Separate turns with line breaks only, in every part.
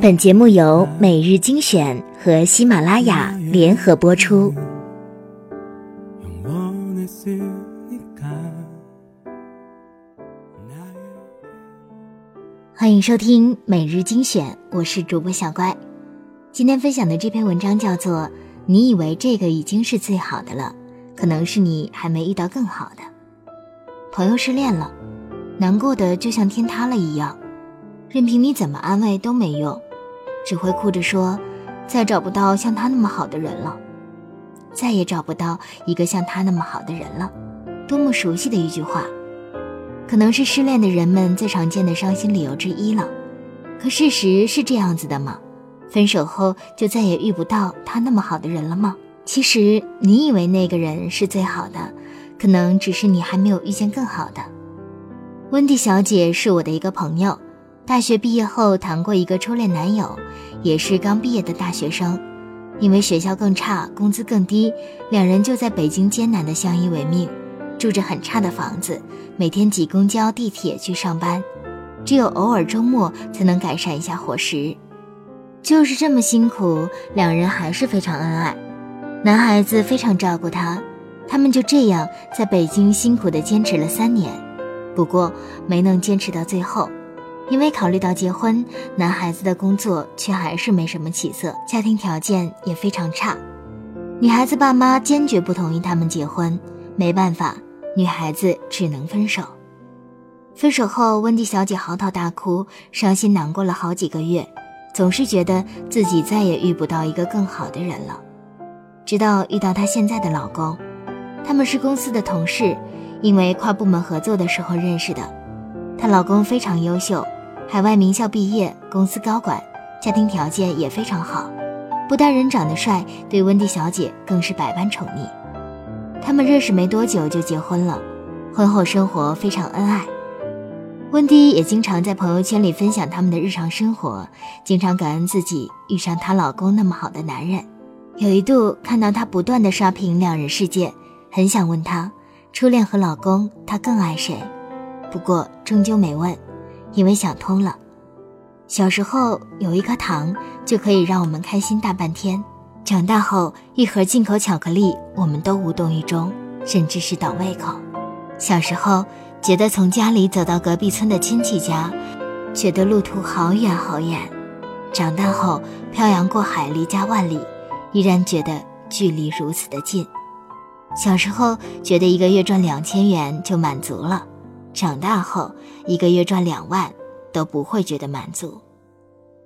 本节目由每日精选和喜马拉雅联合播出。欢迎收听每日精选，我是主播小乖。今天分享的这篇文章叫做《你以为这个已经是最好的了，可能是你还没遇到更好的》。朋友失恋了，难过的就像天塌了一样，任凭你怎么安慰都没用，只会哭着说：“再找不到像他那么好的人了，再也找不到一个像他那么好的人了。”多么熟悉的一句话，可能是失恋的人们最常见的伤心理由之一了。可事实是这样子的吗？分手后就再也遇不到他那么好的人了吗？其实你以为那个人是最好的。可能只是你还没有遇见更好的。温蒂小姐是我的一个朋友，大学毕业后谈过一个初恋男友，也是刚毕业的大学生。因为学校更差，工资更低，两人就在北京艰难的相依为命，住着很差的房子，每天挤公交、地铁去上班，只有偶尔周末才能改善一下伙食。就是这么辛苦，两人还是非常恩爱。男孩子非常照顾她。他们就这样在北京辛苦地坚持了三年，不过没能坚持到最后，因为考虑到结婚，男孩子的工作却还是没什么起色，家庭条件也非常差。女孩子爸妈坚决不同意他们结婚，没办法，女孩子只能分手。分手后，温蒂小姐嚎啕大哭，伤心难过了好几个月，总是觉得自己再也遇不到一个更好的人了，直到遇到她现在的老公。他们是公司的同事，因为跨部门合作的时候认识的。她老公非常优秀，海外名校毕业，公司高管，家庭条件也非常好。不但人长得帅，对温蒂小姐更是百般宠溺。他们认识没多久就结婚了，婚后生活非常恩爱。温蒂也经常在朋友圈里分享他们的日常生活，经常感恩自己遇上她老公那么好的男人。有一度看到她不断的刷屏两人世界。很想问她，初恋和老公，她更爱谁？不过终究没问，因为想通了。小时候有一颗糖就可以让我们开心大半天，长大后一盒进口巧克力我们都无动于衷，甚至是倒胃口。小时候觉得从家里走到隔壁村的亲戚家，觉得路途好远好远；长大后漂洋过海离家万里，依然觉得距离如此的近。小时候觉得一个月赚两千元就满足了，长大后一个月赚两万都不会觉得满足。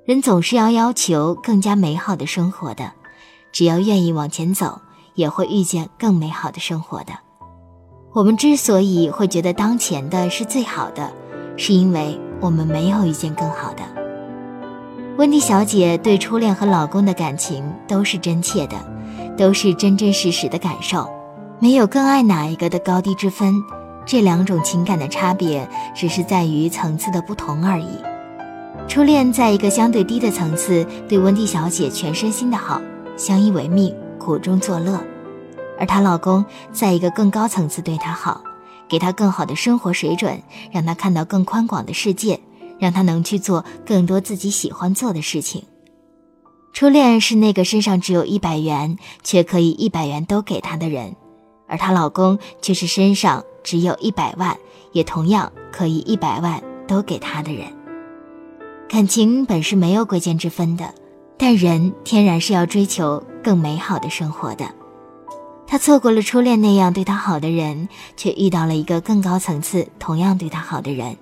人总是要要求更加美好的生活的，只要愿意往前走，也会遇见更美好的生活的。我们之所以会觉得当前的是最好的，是因为我们没有遇见更好的。温蒂小姐对初恋和老公的感情都是真切的，都是真真实实的感受。没有更爱哪一个的高低之分，这两种情感的差别只是在于层次的不同而已。初恋在一个相对低的层次，对温蒂小姐全身心的好，相依为命，苦中作乐；而她老公在一个更高层次对她好，给她更好的生活水准，让她看到更宽广的世界，让她能去做更多自己喜欢做的事情。初恋是那个身上只有一百元，却可以一百元都给她的人。而她老公却是身上只有一百万，也同样可以一百万都给他的人。感情本是没有贵贱之分的，但人天然是要追求更美好的生活的。他错过了初恋那样对他好的人，却遇到了一个更高层次、同样对他好的人。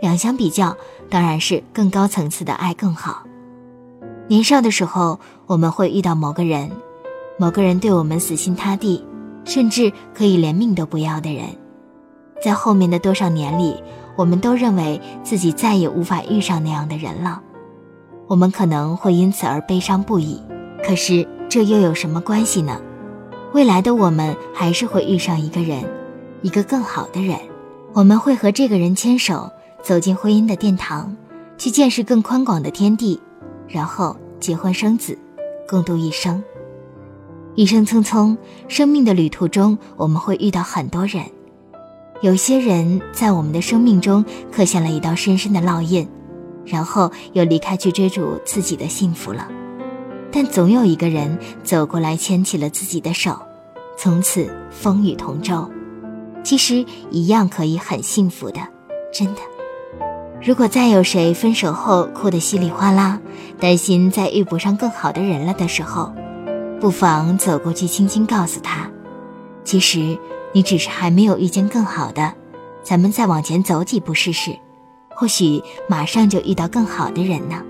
两相比较，当然是更高层次的爱更好。年少的时候，我们会遇到某个人，某个人对我们死心塌地。甚至可以连命都不要的人，在后面的多少年里，我们都认为自己再也无法遇上那样的人了。我们可能会因此而悲伤不已，可是这又有什么关系呢？未来的我们还是会遇上一个人，一个更好的人。我们会和这个人牵手，走进婚姻的殿堂，去见识更宽广的天地，然后结婚生子，共度一生。一生匆匆，生命的旅途中，我们会遇到很多人。有些人在我们的生命中刻下了一道深深的烙印，然后又离开去追逐自己的幸福了。但总有一个人走过来牵起了自己的手，从此风雨同舟。其实一样可以很幸福的，真的。如果再有谁分手后哭得稀里哗啦，担心再遇不上更好的人了的时候，不妨走过去，轻轻告诉他：“其实你只是还没有遇见更好的，咱们再往前走几步试试，或许马上就遇到更好的人呢。”